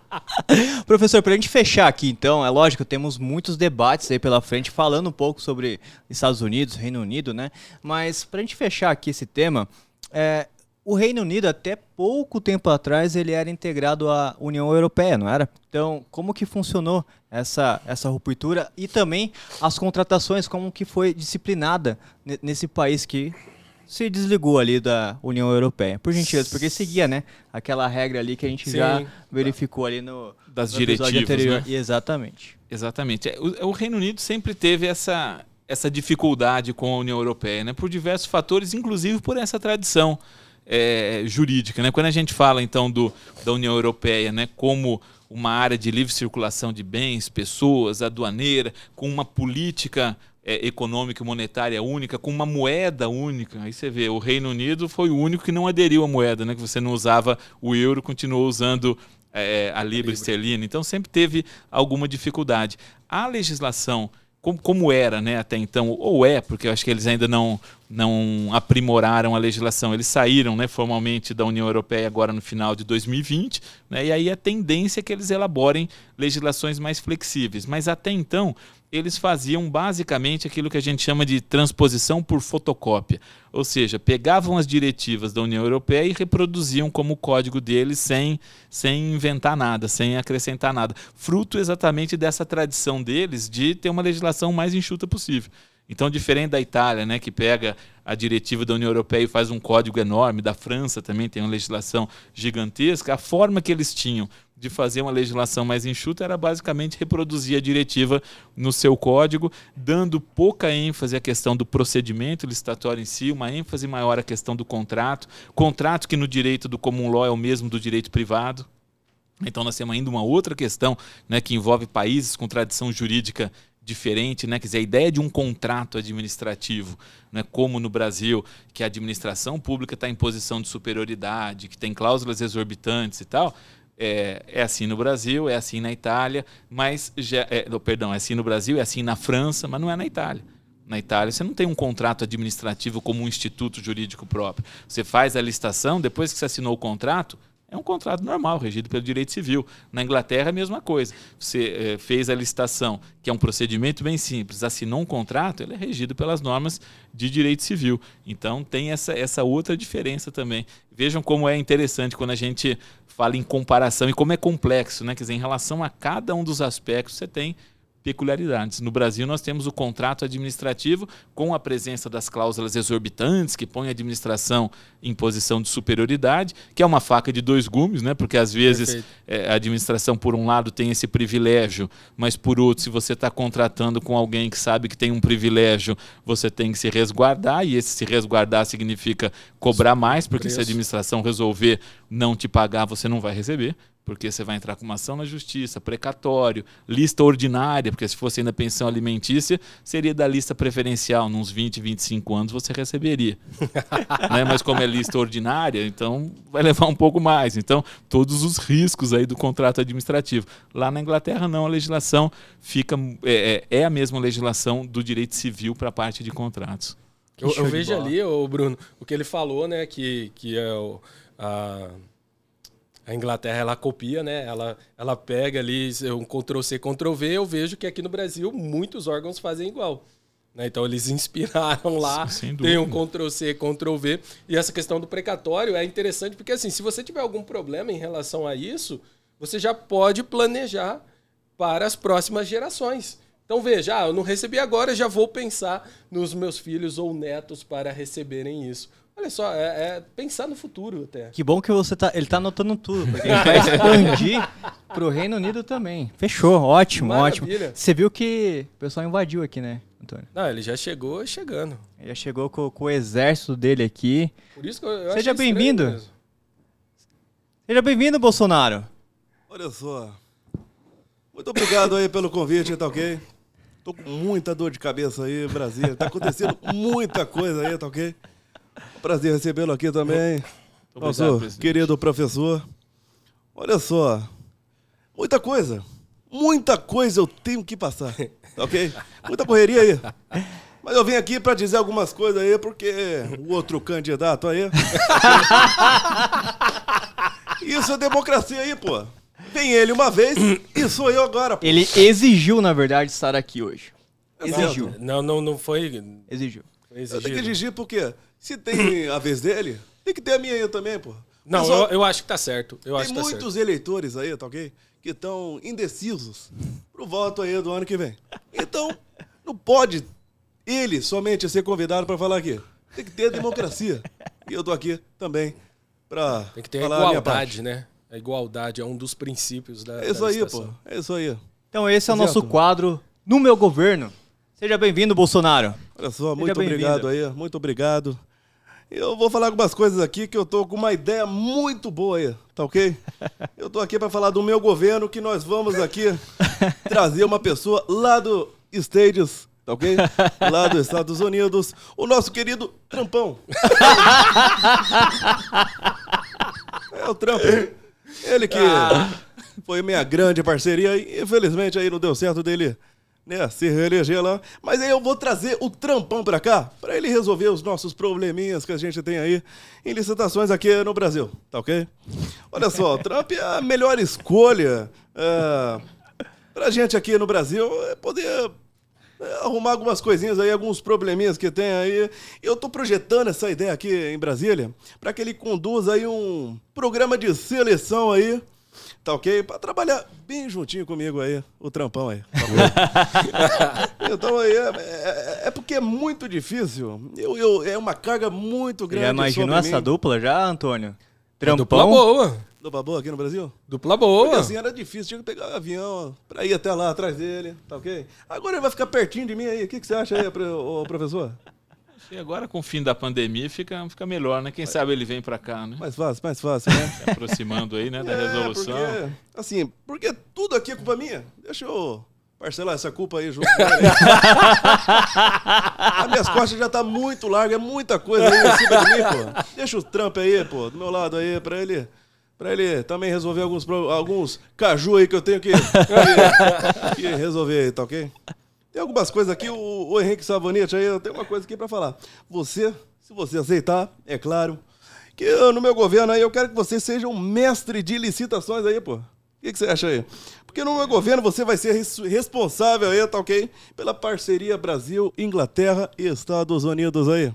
[laughs] Professor, para a gente fechar aqui, então, é lógico, temos muitos debates aí pela frente falando um pouco sobre Estados Unidos, Reino Unido, né? Mas para a gente fechar aqui esse tema, é, o Reino Unido até pouco tempo atrás ele era integrado à União Europeia, não era? Então, como que funcionou essa, essa ruptura e também as contratações, como que foi disciplinada nesse país que se desligou ali da União Europeia. Por gentileza, porque seguia, né? Aquela regra ali que a gente Sim. já verificou ali no das no diretivas, anterior. Né? Exatamente. Exatamente. É, o, o, Reino Unido sempre teve essa essa dificuldade com a União Europeia, né? Por diversos fatores, inclusive por essa tradição é, jurídica. Né? Quando a gente fala então do, da União Europeia né, como uma área de livre circulação de bens, pessoas, aduaneira, com uma política é, econômica e monetária única, com uma moeda única. Aí você vê, o Reino Unido foi o único que não aderiu à moeda, né? que você não usava o euro, continuou usando é, a libra esterlina. Então sempre teve alguma dificuldade. A legislação como, como era né, até então, ou é, porque eu acho que eles ainda não, não aprimoraram a legislação. Eles saíram né, formalmente da União Europeia agora no final de 2020, né, e aí a tendência é que eles elaborem legislações mais flexíveis. Mas até então, eles faziam basicamente aquilo que a gente chama de transposição por fotocópia. Ou seja, pegavam as diretivas da União Europeia e reproduziam como código deles sem, sem inventar nada, sem acrescentar nada. Fruto exatamente dessa tradição deles de ter uma legislação mais enxuta possível. Então, diferente da Itália, né, que pega a diretiva da União Europeia e faz um código enorme, da França também tem uma legislação gigantesca, a forma que eles tinham de fazer uma legislação mais enxuta era basicamente reproduzir a diretiva no seu código, dando pouca ênfase à questão do procedimento licitatório em si, uma ênfase maior à questão do contrato, contrato que no direito do common law é o mesmo do direito privado. Então nós temos ainda uma outra questão né, que envolve países com tradição jurídica diferente, né? Quer dizer, a ideia de um contrato administrativo, né? como no Brasil, que a administração pública está em posição de superioridade, que tem cláusulas exorbitantes e tal, é, é, assim no Brasil, é assim na Itália, mas já, é, perdão, é assim no Brasil, é assim na França, mas não é na Itália. Na Itália, você não tem um contrato administrativo como um instituto jurídico próprio. Você faz a licitação, depois que você assinou o contrato, é um contrato normal, regido pelo direito civil. Na Inglaterra, a mesma coisa. Você é, fez a licitação, que é um procedimento bem simples, assinou um contrato, ele é regido pelas normas de direito civil. Então, tem essa, essa outra diferença também. Vejam como é interessante quando a gente fala em comparação e como é complexo, né? Quer dizer, em relação a cada um dos aspectos, você tem peculiaridades. No Brasil, nós temos o contrato administrativo com a presença das cláusulas exorbitantes, que põe a administração em posição de superioridade, que é uma faca de dois gumes, né? porque às vezes é, a administração, por um lado, tem esse privilégio, mas por outro, se você está contratando com alguém que sabe que tem um privilégio, você tem que se resguardar, e esse se resguardar significa cobrar mais, porque se a administração resolver não te pagar, você não vai receber porque você vai entrar com uma ação na justiça, precatório, lista ordinária, porque se fosse ainda pensão alimentícia, seria da lista preferencial, nos 20, 25 anos você receberia. [laughs] né? Mas como é lista ordinária, então vai levar um pouco mais. Então, todos os riscos aí do contrato administrativo. Lá na Inglaterra, não, a legislação fica é, é, é a mesma legislação do direito civil para a parte de contratos. Eu, eu vejo ali, o Bruno, o que ele falou, né, que, que é o. A a Inglaterra ela copia, né? Ela, ela pega ali um Ctrl C, Ctrl V. Eu vejo que aqui no Brasil muitos órgãos fazem igual. Né? Então eles [laughs] inspiraram lá, tem um Ctrl C, Ctrl V. E essa questão do precatório é interessante porque assim, se você tiver algum problema em relação a isso, você já pode planejar para as próximas gerações. Então veja, ah, eu não recebi agora, já vou pensar nos meus filhos ou netos para receberem isso. Olha só, é, é, pensar no futuro até. Que bom que você tá. Ele tá anotando tudo, porque ele [laughs] vai expandir pro Reino Unido também. Fechou, ótimo, Maravilha. ótimo. Você viu que o pessoal invadiu aqui, né, Antônio? Não, ele já chegou chegando. Ele já chegou com, com o exército dele aqui. Por isso que eu, eu Seja bem-vindo. Seja bem-vindo, Bolsonaro. Olha só. Muito obrigado aí pelo convite, tá ok? Tô com muita dor de cabeça aí, Brasília. Tá acontecendo muita coisa aí, tá ok? Prazer recebê-lo aqui também. Nosso obrigado, querido professor. Olha só, muita coisa. Muita coisa eu tenho que passar, ok? Muita correria aí. Mas eu vim aqui para dizer algumas coisas aí, porque o outro candidato aí. [laughs] Isso é democracia aí, pô. Vem ele uma vez e sou eu agora. Pô. Ele exigiu, na verdade, estar aqui hoje. Exigiu. Não, não, não foi. Exigiu. Foi eu tenho que exigir porque se tem [coughs] a vez dele, tem que ter a minha aí também, pô. Não, Pessoal, eu, eu, acho que tá certo. Eu tem tá muitos eleitores aí, tá ok? Que estão indecisos pro voto aí do ano que vem. Então, não pode ele somente ser convidado para falar aqui. Tem que ter democracia. E eu tô aqui também para Tem que ter a igualdade, né? A igualdade é um dos princípios da. É isso da aí, pô. É isso aí. Então, esse é o nosso quadro No Meu Governo. Seja bem-vindo, Bolsonaro. Olha só, muito obrigado aí, muito obrigado. Eu vou falar algumas coisas aqui que eu tô com uma ideia muito boa aí, tá ok? [laughs] Eu tô aqui para falar do meu governo que nós vamos aqui trazer uma pessoa lá do States, tá ok? Lá dos Estados Unidos, o nosso querido Trampão. [laughs] É o Trump. Ele que foi minha grande parceria e infelizmente aí não deu certo dele né, se reeleger lá. Mas aí eu vou trazer o Trampão pra cá, pra ele resolver os nossos probleminhas que a gente tem aí em licitações aqui no Brasil, tá ok? Olha só, o Trump é a melhor escolha é, pra gente aqui no Brasil é poder é, arrumar algumas coisinhas aí, alguns probleminhas que tem aí. Eu tô projetando essa ideia aqui em Brasília para que ele conduza aí um programa de seleção aí Tá ok? Pra trabalhar bem juntinho comigo aí, o trampão aí. Tá [laughs] então aí, é, é, é, porque é muito difícil. Eu, eu, é uma carga muito grande. Já imaginou essa mim. dupla já, Antônio? Trampão. Dupla boa. Dupla boa aqui no Brasil? Dupla boa. Porque assim era difícil, tinha que pegar o avião pra ir até lá atrás dele, tá ok? Agora ele vai ficar pertinho de mim aí. O que, que você acha aí, professor? E agora com o fim da pandemia fica, fica melhor, né? Quem sabe ele vem para cá, né? Mais fácil, mais fácil, né? Se aproximando aí, né, da [laughs] é, resolução. Porque, assim, porque tudo aqui é culpa minha. Deixa eu parcelar essa culpa aí junto com. [laughs] As minhas costas já tá muito larga, é muita coisa aí em cima de mim, pô. Deixa o Trump aí, pô, do meu lado aí, pra ele... Pra ele também resolver alguns, alguns caju aí que eu tenho que, que, que resolver aí, tá ok? Tem algumas coisas aqui, o, o Henrique Savonete aí, eu tenho uma coisa aqui para falar. Você, se você aceitar, é claro, que eu, no meu governo aí eu quero que você seja um mestre de licitações aí, pô. O que, que, você acha aí? Porque no meu governo você vai ser responsável aí, tá ok? Pela parceria Brasil, Inglaterra e Estados Unidos aí.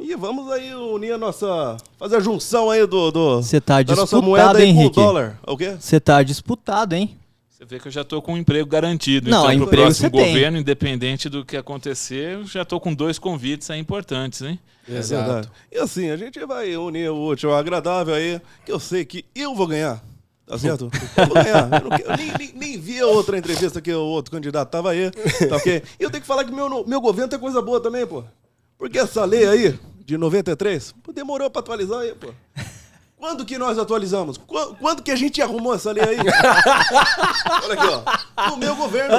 E vamos aí unir a nossa. fazer a junção aí do. do Você tá disputado, hein, Henrique? dólar. O quê? Você tá disputado, hein? Você vê que eu já estou com um emprego garantido. Não, então, emprego próximo você governo, tem. independente do que acontecer, eu já estou com dois convites aí importantes, hein? É Exato. E assim, a gente vai unir o útil ao agradável aí, que eu sei que eu vou ganhar. Tá certo? [laughs] Eu vou ganhar. Eu, não, eu nem, nem, nem, vi a outra entrevista que o outro candidato tava aí. Tá ok? E eu tenho que falar que meu, meu governo tem coisa boa também, pô. Porque essa lei aí, de 93, demorou pra atualizar aí, pô. Quando que nós atualizamos? Quando, quando que a gente arrumou essa lei aí? [laughs] Olha aqui, ó. No meu governo.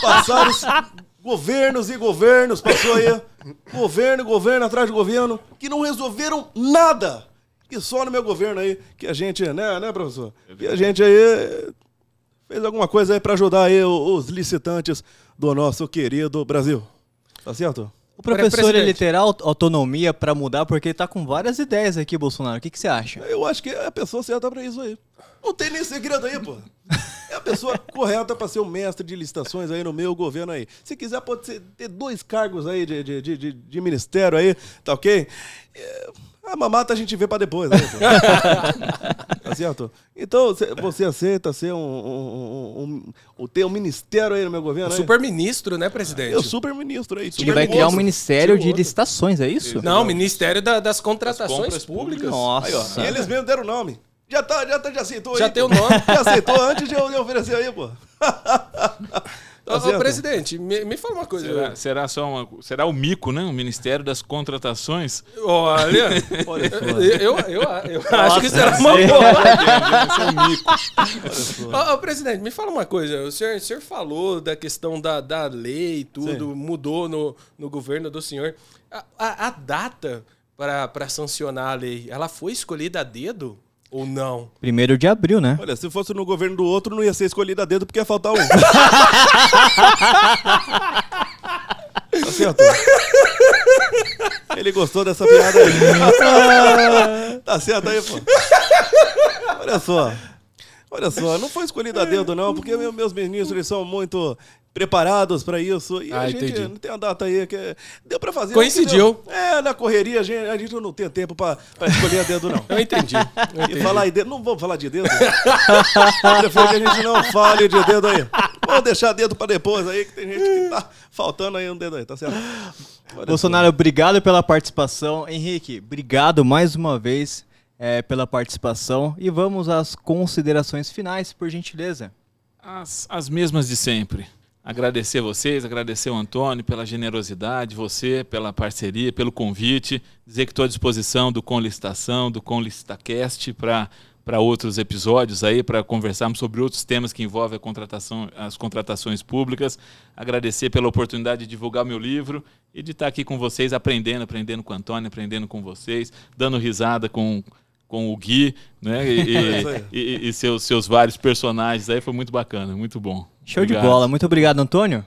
Passaram governos e governos, passou aí. Governo, governo atrás de governo, que não resolveram nada. E só no meu governo aí, que a gente, né, né, professor? E a gente aí fez alguma coisa aí para ajudar aí os licitantes do nosso querido Brasil. Tá certo? O professor ele terá autonomia para mudar, porque ele tá com várias ideias aqui, Bolsonaro. O que, que você acha? Eu acho que é a pessoa certa para isso aí. Não tem nem segredo aí, pô. É a pessoa [laughs] correta para ser o mestre de licitações aí no meu governo aí. Se quiser, pode ser, ter dois cargos aí de, de, de, de ministério aí, tá ok? É a mamata a gente vê pra depois, né? [laughs] tá certo? Então, você aceita ser um, um, um, um, ter um ministério aí no meu governo? O super-ministro, né, presidente? o super-ministro aí. Ele vai criar um ministério de licitações, é isso? Não, Ministério da, das Contratações Públicas. Nossa. Aí, ó, e eles mesmo deram o nome. Já tá, já, tá, já aceitou já aí. Já tem o nome. Já aceitou antes de eu, de eu oferecer aí, pô. [laughs] Tá Ô, presidente, me, me fala uma coisa. Será, será, só uma, será o mico, né? O Ministério das Contratações? Olha, [laughs] eu, eu, eu, eu acho que será uma boa. [laughs] o mico. Ô, ô, presidente, me fala uma coisa. O senhor, o senhor falou da questão da, da lei, tudo, Sim. mudou no, no governo do senhor. A, a, a data para sancionar a lei, ela foi escolhida a dedo? Ou não? Primeiro de abril, né? Olha, se fosse no governo do outro, não ia ser escolhido a dedo porque ia faltar um. [laughs] tá certo? Ele gostou dessa piada aí. [laughs] tá certo aí, pô. Olha só. Olha só, não foi escolhido a dedo, não, porque meus ministros eles são muito preparados para isso. E ah, a gente entendi. não tem a data aí que deu para fazer. Coincidiu. É, na correria a gente, a gente não tem tempo para escolher a dedo, não. Eu entendi. Eu [laughs] entendi. E falar em dedo, não vamos falar de dedo. [laughs] Eu prefiro que a gente não fale de dedo aí. Vamos deixar dedo para depois aí, que tem gente que tá faltando aí um dedo aí, tá certo? Olha Bolsonaro, obrigado pela participação. Henrique, obrigado mais uma vez é, pela participação. E vamos às considerações finais, por gentileza. As, as mesmas de sempre agradecer vocês, agradecer o Antônio pela generosidade, você pela parceria, pelo convite, dizer que estou à disposição do Com do Com para para outros episódios aí, para conversarmos sobre outros temas que envolvem contratação, as contratações públicas. Agradecer pela oportunidade de divulgar meu livro e de estar aqui com vocês, aprendendo, aprendendo com o Antônio, aprendendo com vocês, dando risada com, com o Gui, né? E, [laughs] É e, e, e seus, seus vários personagens aí, foi muito bacana, muito bom. Show de Obrigado. bola. Muito obrigado, Antônio.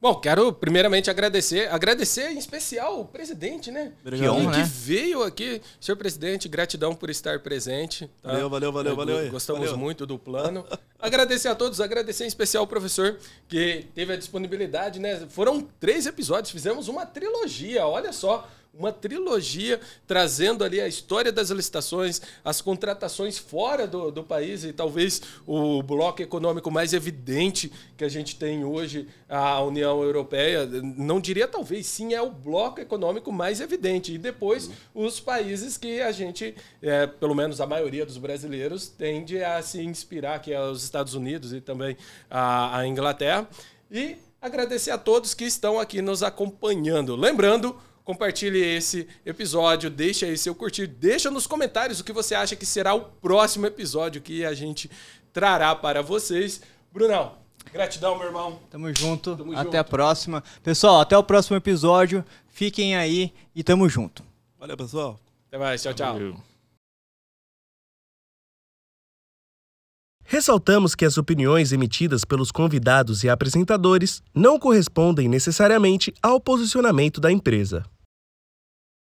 Bom, quero primeiramente agradecer, agradecer em especial o presidente, né? Obrigado. Que honra, que né? veio aqui. Senhor presidente, gratidão por estar presente. tá? Valeu, valeu, valeu, valeu. Gostamos Valeu. muito do plano. [laughs] agradecer a todos, agradecer em especial ao professor que teve a disponibilidade, né? Foram três episódios, fizemos uma trilogia, olha só. Uma trilogia trazendo ali a história das licitações, as contratações fora do, do país e talvez o bloco econômico mais evidente que a gente tem hoje, a União Europeia. Não diria talvez, sim, é o bloco econômico mais evidente. E depois os países que a gente, é, pelo menos a maioria dos brasileiros, tende a se inspirar, que é os Estados Unidos e também a, a Inglaterra. E agradecer a todos que estão aqui nos acompanhando. Lembrando, compartilhe esse episódio, deixa aí seu curtir, deixa nos comentários o que você acha que será o próximo episódio que a gente trará para vocês. Brunão, gratidão, meu irmão. Tamo junto. Tamo até junto. a próxima. Pessoal, até o próximo episódio. Fiquem aí e tamo junto. Valeu, pessoal. Até mais, tchau, tchau. Valeu. Ressaltamos que as opiniões emitidas pelos convidados e apresentadores não correspondem necessariamente ao posicionamento da empresa.